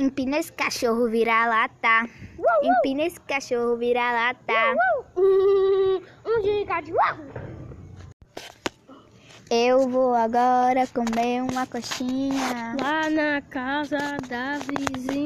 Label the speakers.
Speaker 1: Empina esse cachorro virar lata. Empina esse cachorro virar lata.
Speaker 2: Hum, um gigante.
Speaker 1: Eu vou agora comer uma coxinha.
Speaker 2: Lá na casa da vizinha.